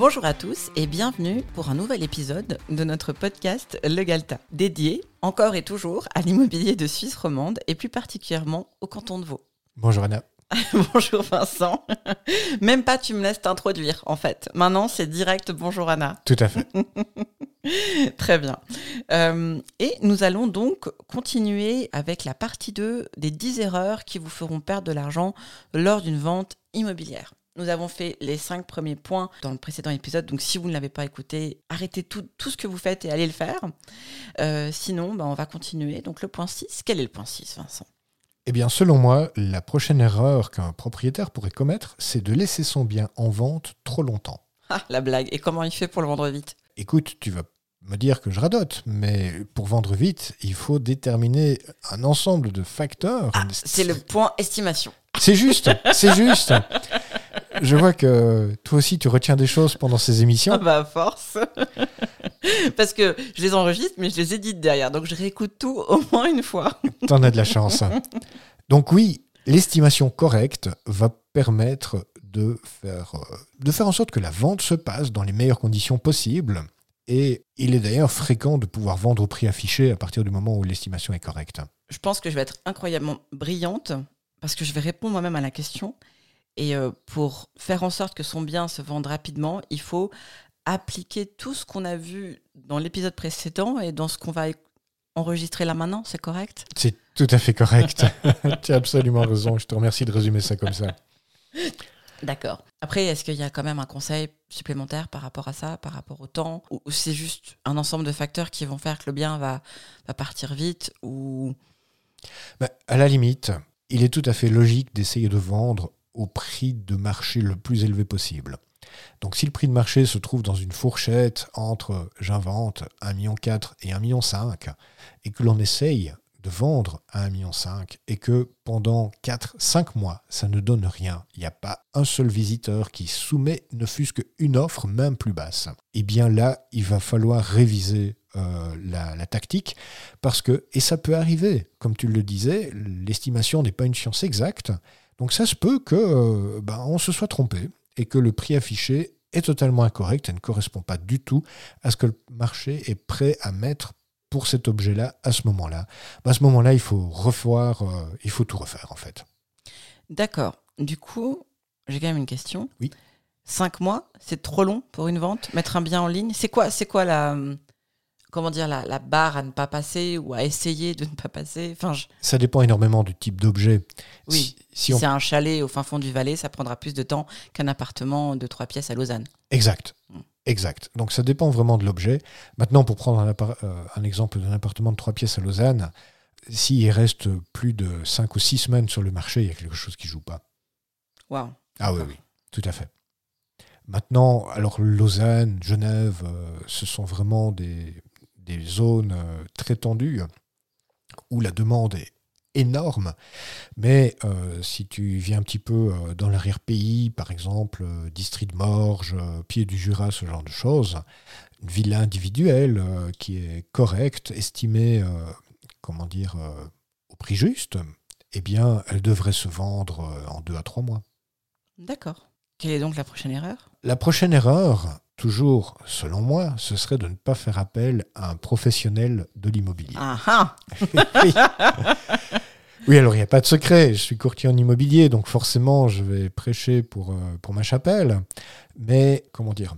Bonjour à tous et bienvenue pour un nouvel épisode de notre podcast Le Galta, dédié encore et toujours à l'immobilier de Suisse romande et plus particulièrement au canton de Vaud. Bonjour Anna. bonjour Vincent. Même pas tu me laisses t'introduire en fait. Maintenant c'est direct bonjour Anna. Tout à fait. Très bien. Euh, et nous allons donc continuer avec la partie 2 des 10 erreurs qui vous feront perdre de l'argent lors d'une vente immobilière. Nous avons fait les cinq premiers points dans le précédent épisode, donc si vous ne l'avez pas écouté, arrêtez tout, ce que vous faites et allez le faire. Euh, sinon, bah, on va continuer. Donc le point 6, quel est le point 6, Vincent? Eh bien, selon moi, la prochaine erreur qu'un propriétaire pourrait commettre, c'est de laisser son bien en vente trop longtemps. Ah, la blague. Et comment il fait pour le vendre vite? Écoute, tu vas me dire que je radote, mais pour vendre vite, il faut déterminer un ensemble de facteurs. Ah, c'est le point estimation. C'est juste, c'est juste. Je vois que toi aussi tu retiens des choses pendant ces émissions. Ah bah force. Parce que je les enregistre, mais je les édite derrière. Donc je réécoute tout au moins une fois. T'en as de la chance. Donc oui, l'estimation correcte va permettre de faire, euh, de faire en sorte que la vente se passe dans les meilleures conditions possibles. Et il est d'ailleurs fréquent de pouvoir vendre au prix affiché à partir du moment où l'estimation est correcte. Je pense que je vais être incroyablement brillante parce que je vais répondre moi-même à la question. Et euh, pour faire en sorte que son bien se vende rapidement, il faut appliquer tout ce qu'on a vu dans l'épisode précédent et dans ce qu'on va enregistrer là maintenant, c'est correct? C'est tout à fait correct. tu as absolument raison. Je te remercie de résumer ça comme ça. D'accord. Après, est-ce qu'il y a quand même un conseil supplémentaire par rapport à ça, par rapport au temps? Ou c'est juste un ensemble de facteurs qui vont faire que le bien va, va partir vite ou... Bah, à la limite, il est tout à fait logique d'essayer de vendre au prix de marché le plus élevé possible. Donc si le prix de marché se trouve dans une fourchette entre j'invente 1,4 million et 1,5 million et que l'on essaye de vendre à 1,5 million et que pendant 4-5 mois, ça ne donne rien, il n'y a pas un seul visiteur qui soumet ne fût-ce qu'une offre même plus basse, eh bien là, il va falloir réviser euh, la, tactique, parce que, et ça peut arriver, comme tu le disais, l'estimation n'est pas une science exacte, donc ça se peut que euh, ben, on se soit trompé et que le prix affiché est totalement incorrect et ne correspond pas du tout à ce que le marché est prêt à mettre pour cet objet-là à ce moment-là. Ben, à ce moment-là, il faut revoir, euh, il faut tout refaire en fait. D'accord. Du coup, j'ai quand même une question. Oui. Cinq mois, c'est trop long pour une vente? Mettre un bien en ligne? C'est quoi, c'est quoi la, comment dire, la, barre à ne pas passer ou à essayer de ne pas passer enfin, Ça dépend énormément du type d'objet. Oui, si, c'est un chalet au fin fond du Valais, ça prendra plus de temps qu'un appartement de trois pièces à Lausanne. Exact. Mm. Exact. Donc ça dépend vraiment de l'objet. Maintenant, pour prendre un, euh, un exemple d'un appartement de trois pièces à Lausanne, s'il reste plus de cinq ou six semaines sur le marché, il y a quelque chose qui ne joue pas. Waouh. Ah oui, oui, tout à fait. Maintenant, alors Lausanne, Genève, euh, ce sont vraiment des, des zones euh, très tendues où la demande est énorme. Mais euh, si tu viens un petit peu euh, dans l'arrière-pays, par exemple, district de Morges, Pied du Jura, ce genre de choses, une villa individuelle qui est correcte, estimée, comment dire, au prix juste, eh bien, elle devrait se vendre en deux à trois mois. D'accord. Quelle est donc la prochaine erreur? La prochaine erreur, toujours, selon moi, ce serait de ne pas faire appel à un professionnel de l'immobilier. Ah, ah. oui. alors il n'y a pas de secret. Je suis courtier en immobilier, donc forcément, je vais prêcher pour, euh, pour ma chapelle. Mais, comment dire?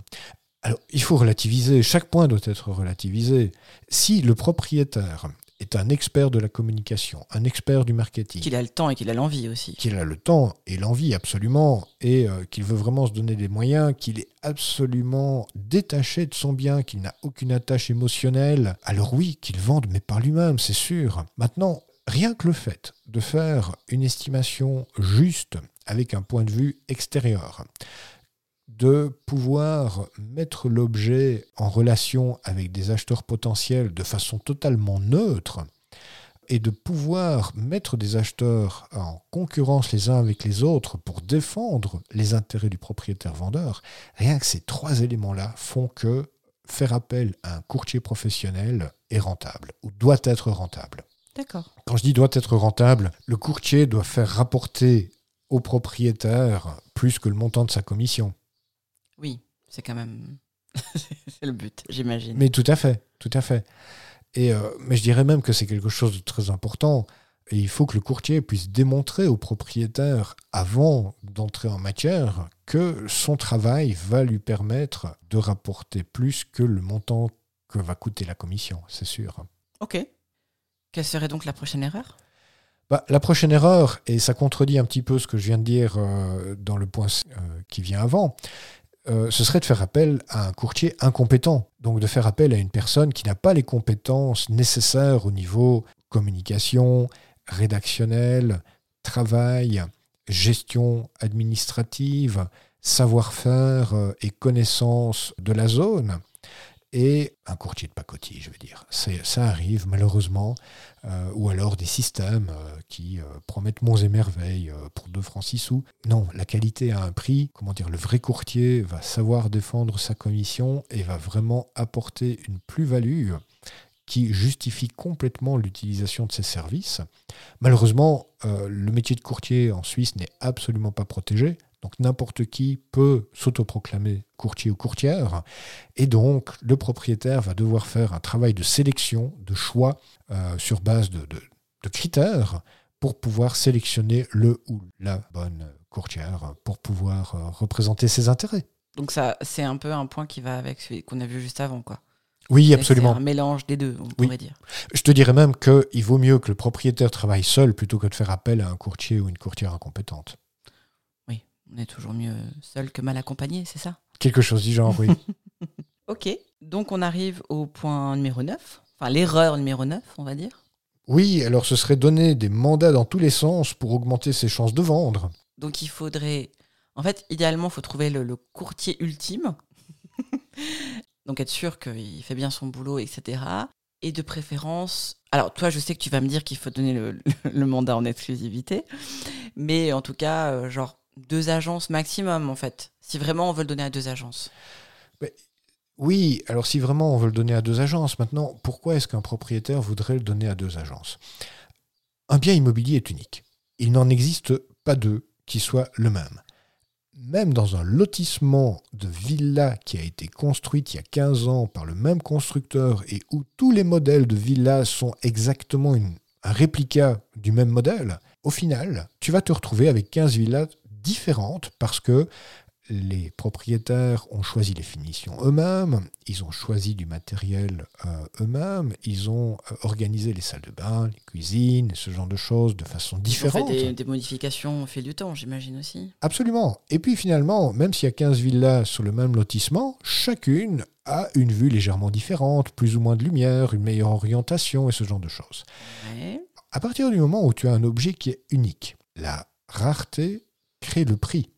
Alors, il faut relativiser. Chaque point doit être relativisé. Si le propriétaire est un expert de la communication, un expert du marketing. Qu'il a le temps et qu'il a l'envie aussi. Qu'il a le temps et l'envie, absolument, et euh, qu'il veut vraiment se donner des moyens, qu'il est absolument détaché de son bien, qu'il n'a aucune attache émotionnelle. Alors oui, qu'il vende, mais par lui-même, c'est sûr. Maintenant, rien que le fait de faire une estimation juste avec un point de vue extérieur, de pouvoir mettre l'objet en relation avec des acheteurs potentiels de façon totalement neutre et de pouvoir mettre des acheteurs en concurrence les uns avec les autres pour défendre les intérêts du propriétaire vendeur, rien que ces trois éléments-là font que faire appel à un courtier professionnel est rentable ou doit être rentable. D'accord. Quand je dis doit être rentable, le courtier doit faire rapporter au propriétaire plus que le montant de sa commission. Oui, C'est quand même c'est le but, j'imagine. Mais tout à fait, tout à fait. Et, euh, mais je dirais même que c'est quelque chose de très important. Et il faut que le courtier puisse démontrer au propriétaire, avant d'entrer en matière, que son travail va lui permettre de rapporter plus que le montant que va coûter la commission, c'est sûr. Ok. Quelle serait donc la prochaine erreur? Bah, La prochaine erreur, et ça contredit un petit peu ce que je viens de dire euh, dans le point euh, qui vient avant, euh, ce serait de faire appel à un courtier incompétent. Donc de faire appel à une personne qui n'a pas les compétences nécessaires au niveau communication, rédactionnel, travail, gestion administrative, savoir-faire et connaissance de la zone et un courtier de pacotille, je veux dire. Ça arrive malheureusement, euh, ou alors des systèmes euh, qui euh, promettent monts et merveilles pour 2 francs 6 sous. Non, la qualité a un prix. Comment dire, le vrai courtier va savoir défendre sa commission et va vraiment apporter une plus-value qui justifie complètement l'utilisation de ses services. Malheureusement, le métier de courtier en Suisse n'est absolument pas protégé. Donc n'importe qui peut s'autoproclamer courtier ou courtière. Et donc le propriétaire va devoir faire un travail de sélection, de choix euh, sur base de, critères pour pouvoir sélectionner le ou la bonne courtière pour pouvoir euh, représenter ses intérêts. Donc ça, c'est un peu un point qui va avec ce qu'on a vu juste avant, quoi. Oui, absolument. C'est un mélange des deux, on pourrait dire. Je te dirais même qu'il vaut mieux que le propriétaire travaille seul plutôt que de faire appel à un courtier ou une courtière incompétente. On est toujours mieux seul que mal accompagné, c'est ça? Quelque chose du genre, oui. ok, donc on arrive au point numéro 9, enfin l'erreur numéro 9, on va dire. Oui, alors ce serait donner des mandats dans tous les sens pour augmenter ses chances de vendre. Donc il faudrait, en fait, idéalement, il faut trouver le, courtier ultime. donc être sûr qu'il fait bien son boulot, etc. Et de préférence, alors toi, je sais que tu vas me dire qu'il faut donner le, le, mandat en exclusivité, mais en tout cas, euh, genre deux agences maximum, en fait, si vraiment on veut le donner à deux agences. oui, alors si vraiment on veut le donner à deux agences, maintenant, pourquoi est-ce qu'un propriétaire voudrait le donner à deux agences? Un bien immobilier est unique. Il n'en existe pas deux qui soient le même. Même dans un lotissement de villa qui a été construite il y a 15 ans par le même constructeur et où tous les modèles de villas sont exactement un réplica du même modèle, au final, tu vas te retrouver avec 15 villas différentes parce que les propriétaires ont choisi les finitions eux-mêmes, ils ont choisi du matériel euh, eux-mêmes, ils ont euh, organisé les salles de bain, les cuisines, ce genre de choses de façon différente. Ils ont fait des, modifications au fil du temps, j'imagine aussi. Absolument. Et puis finalement, même s'il y a 15 villas sur le même lotissement, chacune a une vue légèrement différente, plus ou moins de lumière, une meilleure orientation et ce genre de choses. À partir du moment où tu as un objet qui est unique, la rareté crée le prix.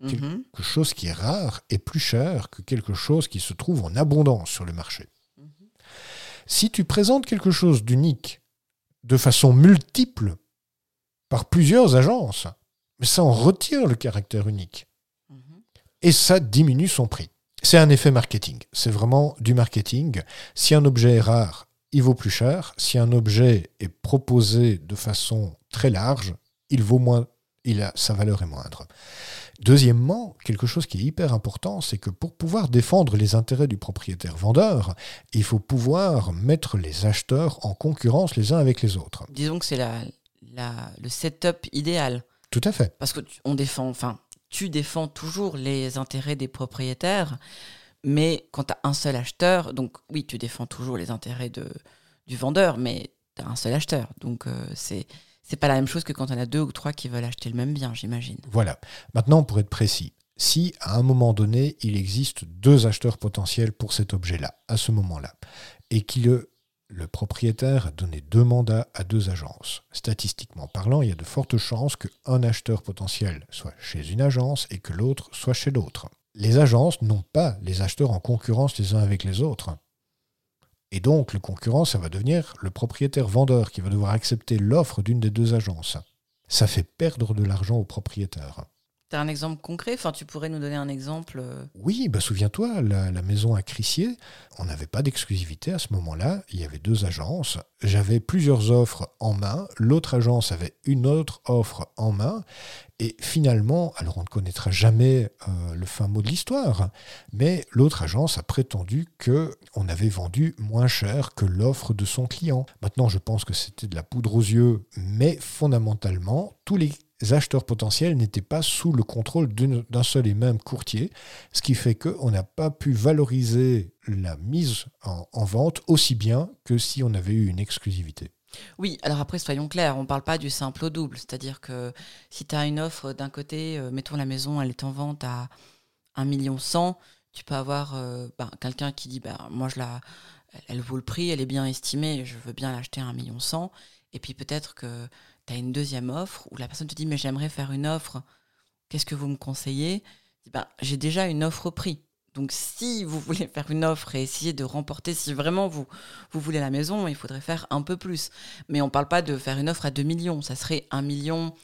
Mhm. Quelque chose qui est rare est plus cher que quelque chose qui se trouve en abondance sur le marché. Mhm. Si tu présentes quelque chose d'unique de façon multiple par plusieurs agences, ça en retire le caractère unique. Mhm. Et ça diminue son prix. C'est un effet marketing. C'est vraiment du marketing. Si un objet est rare, il vaut plus cher. Si un objet est proposé de façon très large, il vaut moins il a, sa valeur est moindre. Deuxièmement, quelque chose qui est hyper important, c'est que pour pouvoir défendre les intérêts du propriétaire vendeur, il faut pouvoir mettre les acheteurs en concurrence les uns avec les autres. Disons que c'est la, le setup idéal. Tout à fait. Parce que on défend, enfin, tu défends toujours les intérêts des propriétaires, mais quand tu as un seul acheteur, donc oui, tu défends toujours les intérêts de, du vendeur, mais tu as un seul acheteur. Donc euh, c'est c'est pas la même chose que quand on a deux ou trois qui veulent acheter le même bien, j'imagine. Voilà. Maintenant, pour être précis, si à un moment donné, il existe deux acheteurs potentiels pour cet objet-là, à ce moment-là, et que le, le propriétaire a donné deux mandats à deux agences, statistiquement parlant, il y a de fortes chances qu'un acheteur potentiel soit chez une agence et que l'autre soit chez l'autre. Les agences n'ont pas les acheteurs en concurrence les uns avec les autres. Et donc, le concurrent, ça va devenir le propriétaire-vendeur qui va devoir accepter l'offre d'une des deux agences. Ça fait perdre de l'argent au propriétaire. Tu as un exemple concret? Enfin, tu pourrais nous donner un exemple euh Oui, bah souviens-toi, la, la maison à Crissier, on n'avait pas d'exclusivité à ce moment-là. Il y avait deux agences. J'avais plusieurs offres en main. L'autre agence avait une autre offre en main. Et finalement, alors on ne connaîtra jamais euh, le fin mot de l'histoire, mais l'autre agence a prétendu que on avait vendu moins cher que l'offre de son client. Maintenant, je pense que c'était de la poudre aux yeux, mais fondamentalement, tous les acheteurs potentiels n'étaient pas sous le contrôle d'un seul et même courtier, ce qui fait qu'on n'a pas pu valoriser la mise en vente aussi bien que si on avait eu une exclusivité. Oui, alors après, soyons clairs, on ne parle pas du simple au double. C'est-à-dire que si tu as une offre d'un côté, euh, mettons la maison, elle est en vente à 1,1 million, tu peux avoir euh, ben, quelqu'un qui dit, ben, moi, je la, elle, vaut le prix, elle est bien estimée, je veux bien l'acheter à 1,1 million. Et puis peut-être que tu as une deuxième offre où la personne te dit, mais j'aimerais faire une offre, qu'est-ce que vous me conseillez? Ben, J'ai déjà une offre prix. Donc si vous voulez faire une offre et essayer de remporter, si vraiment vous, vous voulez la maison, il faudrait faire un peu plus. Mais on ne parle pas de faire une offre à 2 millions, ça serait 1 million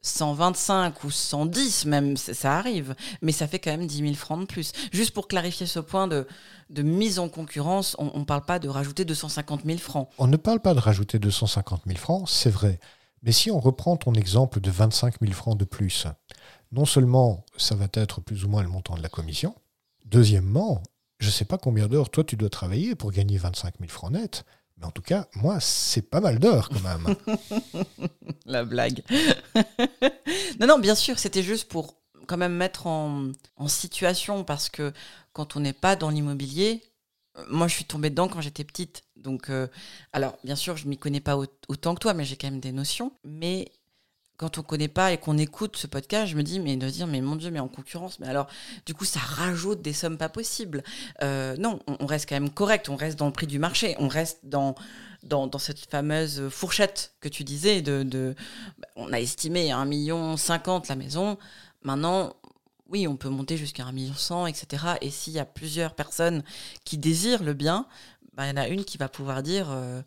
125 ou 110 même, ça arrive, mais ça fait quand même 10 000 francs de plus. Juste pour clarifier ce point de, de mise en concurrence, on ne parle pas de rajouter 250 000 francs. On ne parle pas de rajouter 250 000 francs, c'est vrai. Mais si on reprend ton exemple de 25 000 francs de plus, non seulement ça va être plus ou moins le montant de la commission, deuxièmement, je ne sais pas combien d'heures toi tu dois travailler pour gagner 25 000 francs net, mais en tout cas, moi, c'est pas mal d'heures quand même. La blague. non, non, bien sûr, c'était juste pour quand même mettre en, situation parce que quand on n'est pas dans l'immobilier, euh, moi je suis tombée dedans quand j'étais petite. Donc, euh, alors bien sûr, je m'y connais pas au- autant que toi, mais j'ai quand même des notions. Mais quand on connaît pas et qu'on écoute ce podcast, je me dis, mais de dire, mais mon Dieu, mais en concurrence, mais alors, du coup, ça rajoute des sommes pas possibles. Euh, non, on, reste quand même correct, on reste dans le prix du marché, on reste dans, cette fameuse fourchette que tu disais. De, de, on a estimé à 1,50 million la maison. Maintenant, oui, on peut monter jusqu'à 1,1 million, etc. Et s'il y a plusieurs personnes qui désirent le bien, bah, il y en a une qui va pouvoir dire euh,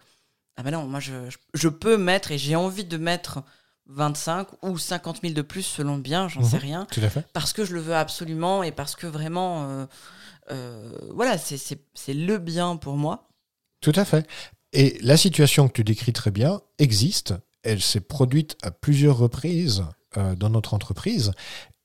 Ah ben non, moi je peux mettre et j'ai envie de mettre 25 ou 50 000 de plus selon le bien, j'en Mhm. sais rien, Tout à fait. parce que je le veux absolument et parce que vraiment, euh, euh, voilà, c'est- c'est c'est le bien pour moi. Tout à fait. Et la situation que tu décris très bien existe. Elle s'est produite à plusieurs reprises euh, dans notre entreprise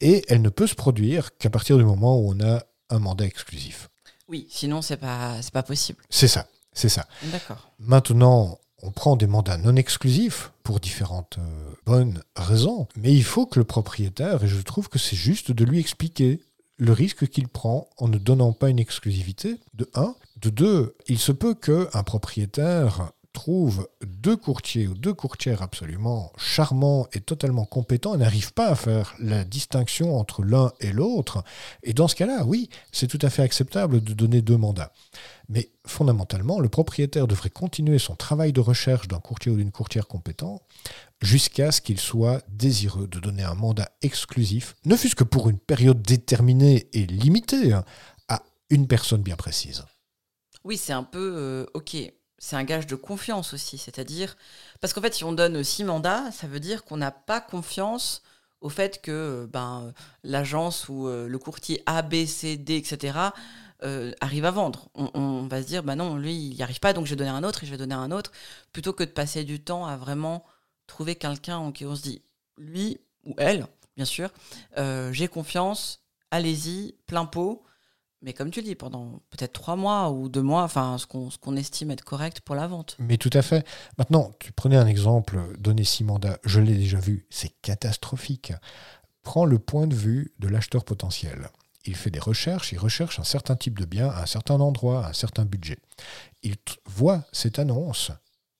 et elle ne peut se produire qu'à partir du moment où on a un mandat exclusif. Oui, sinon c'est pas c'est pas possible. C'est ça, c'est ça. D'accord. Maintenant, on prend des mandats non exclusifs pour différentes euh, bonnes raisons, mais il faut que le propriétaire, et je trouve que c'est juste de lui expliquer le risque qu'il prend en ne donnant pas une exclusivité, de un. De deux, il se peut qu'un propriétaire trouve deux courtiers ou deux courtières absolument charmants et totalement compétents et n'arrive pas à faire la distinction entre l'un et l'autre. Et dans ce cas-là, oui, c'est tout à fait acceptable de donner deux mandats. Mais fondamentalement, le propriétaire devrait continuer son travail de recherche d'un courtier ou d'une courtière compétent jusqu'à ce qu'il soit désireux de donner un mandat exclusif, ne fût-ce que pour une période déterminée et limitée, hein, à une personne bien précise. Oui, c'est un peu euh, ok. C'est un gage de confiance aussi, c'est-à-dire parce qu'en fait, si on donne six mandats, ça veut dire qu'on n'a pas confiance au fait que euh, ben l'agence ou euh, le courtier A, B, C, D, etc. euh, arrive à vendre. On, va se dire, bah non, lui, il n'y arrive pas, donc je vais donner un autre et je vais donner un autre, plutôt que de passer du temps à vraiment trouver quelqu'un en qui on se dit, lui ou elle, bien sûr, euh, j'ai confiance, allez-y, plein pot. Mais comme tu le dis, pendant peut-être trois mois ou deux mois, enfin, ce qu'on qu'on estime être correct pour la vente. Mais tout à fait. Maintenant, tu prenais un exemple, donner six mandats, je l'ai déjà vu, c'est catastrophique. Prends le point de vue de l'acheteur potentiel. Il fait des recherches, il recherche un certain type de bien à un certain endroit, à un certain budget. Il voit cette annonce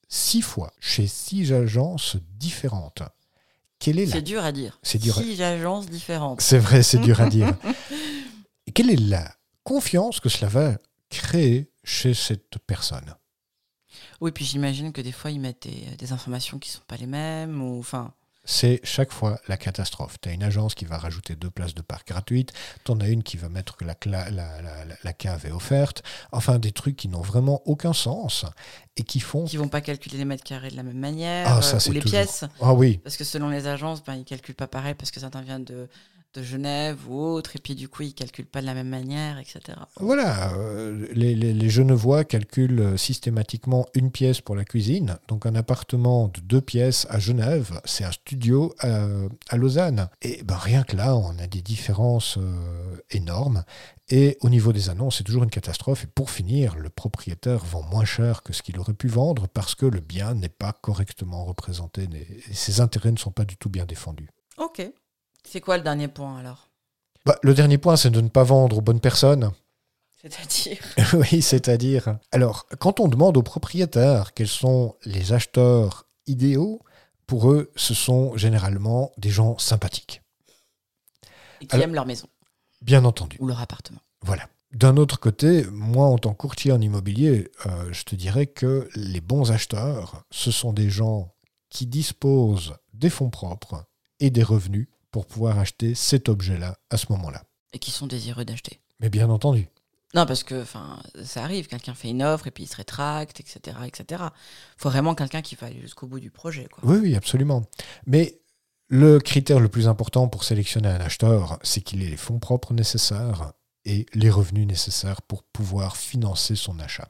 six fois chez six agences différentes. Quelle est la C'est dur à dire. C'est dur à- Six agences différentes. C'est vrai, c'est dur à dire. Quelle est la confiance que cela va créer chez cette personne Oui, puis j'imagine que des fois, ils mettent des, des informations qui sont pas les mêmes. Ou, enfin, C'est chaque fois la catastrophe. Tu as une agence qui va rajouter deux places de parc gratuites, tu en as une qui va mettre que la, la, la- la- la cave est offerte, enfin des trucs qui n'ont vraiment aucun sens et qui font... qui vont pas calculer les mètres carrés de la même manière, Ah, ça, euh, ou les toujours- pièces. Ah oui, Parce que selon les agences, ben, ils calculent pas pareil parce que ça vient de, de Genève ou autre, et puis du coup, ils calculent pas de la même manière, etc. Voilà, euh, les, les, les, Genevois calculent systématiquement une pièce pour la cuisine. Donc un appartement de deux pièces à Genève, c'est un studio à, à Lausanne. Et ben, rien que là, on a des différences euh, énormes. Et au niveau des annonces, c'est toujours une catastrophe. Et pour finir, le propriétaire vend moins cher que ce qu'il aurait pu vendre parce que le bien n'est pas correctement représenté. Et ses intérêts ne sont pas du tout bien défendus. Ok. C'est quoi le dernier point alors? Bah, Le dernier point, c'est de ne pas vendre aux bonnes personnes. C'est-à-dire? Oui, c'est-à-dire. Alors, quand on demande aux propriétaires quels sont les acheteurs idéaux, pour eux, ce sont généralement des gens sympathiques. Et qui alors, aiment leur maison. Bien entendu. Ou leur appartement. Voilà. D'un autre côté, moi, en tant que courtier en immobilier, euh, je te dirais que les bons acheteurs, ce sont des gens qui disposent des fonds propres et des revenus pour pouvoir acheter cet objet-là à ce moment-là. Et qui sont désireux d'acheter. Mais bien entendu. Non, parce que ça arrive, quelqu'un fait une offre et puis il se rétracte, etc. etc. Il faut vraiment quelqu'un qui va aller jusqu'au bout du projet. Quoi. Oui, oui, absolument. Mais le critère le plus important pour sélectionner un acheteur, c'est qu'il ait les fonds propres nécessaires et les revenus nécessaires pour pouvoir financer son achat.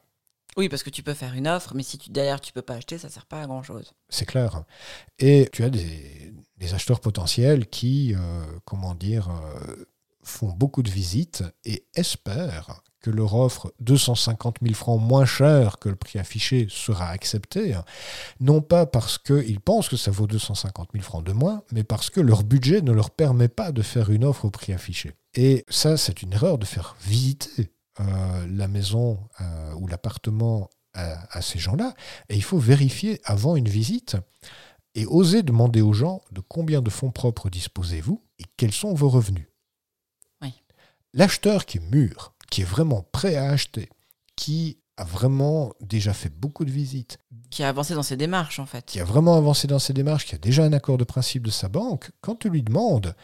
Oui, parce que tu peux faire une offre, mais si tu, derrière tu peux pas acheter, ça sert pas à grand chose. C'est clair. Et tu as des, acheteurs potentiels qui, euh, comment dire, euh, font beaucoup de visites et espèrent que leur offre 250 000 francs moins cher que le prix affiché sera acceptée, non pas parce qu'ils pensent que ça vaut 250 000 francs de moins, mais parce que leur budget ne leur permet pas de faire une offre au prix affiché. Et ça, c'est une erreur de faire visiter euh, la maison ou l'appartement à, à, ces gens-là. Et il faut vérifier avant une visite et oser demander aux gens de combien de fonds propres disposez-vous et quels sont vos revenus. Oui. L'acheteur qui est mûr, qui est vraiment prêt à acheter, qui a vraiment déjà fait beaucoup de visites. Qui a avancé dans ses démarches, en fait. Qui a vraiment avancé dans ses démarches, qui a déjà un accord de principe de sa banque, quand tu lui demandes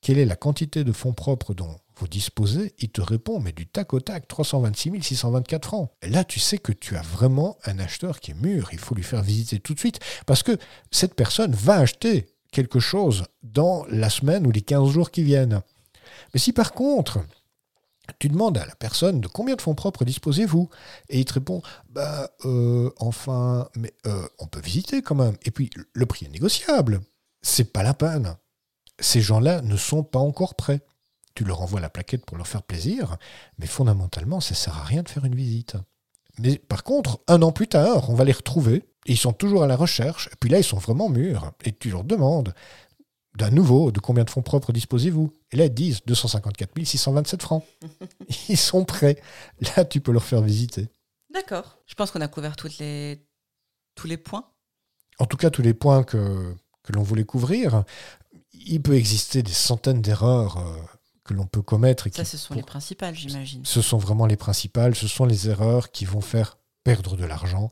quelle est la quantité de fonds propres dont vous disposez, il te répond, mais du tac au tac, 326 624 francs. Là, tu sais que tu as vraiment un acheteur qui est mûr. Il faut lui faire visiter tout de suite, parce que cette personne va acheter quelque chose dans la semaine ou les 15 jours qui viennent. Mais si par contre, tu demandes à la personne de combien de fonds propres disposez-vous Et il te répond bah euh, enfin, mais euh, on peut visiter quand même. Et puis le prix est négociable. C'est pas la peine. Ces gens-là ne sont pas encore prêts. Tu leur envoies la plaquette pour leur faire plaisir, mais fondamentalement, ça sert à rien de faire une visite. Mais par contre, un an plus tard, on va les retrouver. Et ils sont toujours à la recherche. Et puis là, ils sont vraiment mûrs. Et tu leur demandes d'un nouveau, de combien de fonds propres disposez-vous? Et là, ils disent 254 627 francs. Ils sont prêts. Là, tu peux leur faire visiter. D'accord. Je pense qu'on a couvert toutes les... tous les points. En tout cas, tous les points que, que l'on voulait couvrir. Il peut exister des centaines d'erreurs euh, que l'on peut commettre. Et Ça, ce sont pour... les principales, j'imagine. Ce sont vraiment les principales. Ce sont les erreurs qui vont faire perdre de l'argent,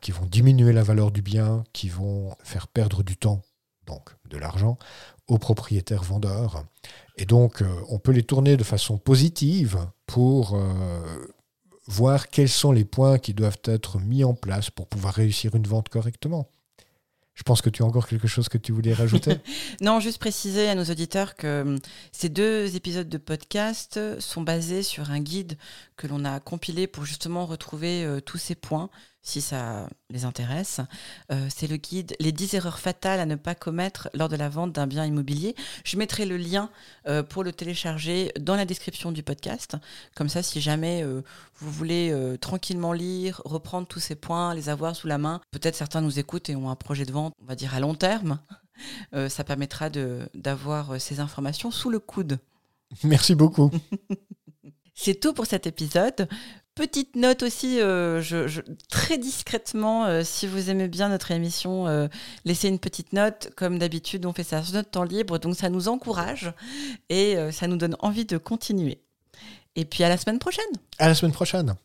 qui vont diminuer la valeur du bien, qui vont faire perdre du temps donc de l'argent, aux propriétaires vendeurs. Et donc, euh, on peut les tourner de façon positive pour euh, voir quels sont les points qui doivent être mis en place pour pouvoir réussir une vente correctement. Je pense que tu as encore quelque chose que tu voulais rajouter. non, juste préciser à nos auditeurs que hum, ces deux épisodes de podcast sont basés sur un guide que l'on a compilé pour justement retrouver euh, tous ces points, si ça les intéresse. Euh, c'est le guide Les 10 erreurs fatales à ne pas commettre lors de la vente d'un bien immobilier. Je mettrai le lien euh, pour le télécharger dans la description du podcast. Comme ça, si jamais euh, vous voulez tranquillement lire, reprendre tous ces points, les avoir sous la main, peut-être certains nous écoutent et ont un projet de vente, on va dire à long terme. Ça permettra d'avoir ces informations sous le coude. Merci beaucoup. C'est tout pour cet épisode. Petite note aussi, euh, très discrètement, euh, si vous aimez bien notre émission, euh, laissez une petite note. Comme d'habitude, on fait ça sur notre temps libre, donc ça nous encourage et ça nous donne envie de continuer. Et puis à la semaine prochaine. À la semaine prochaine.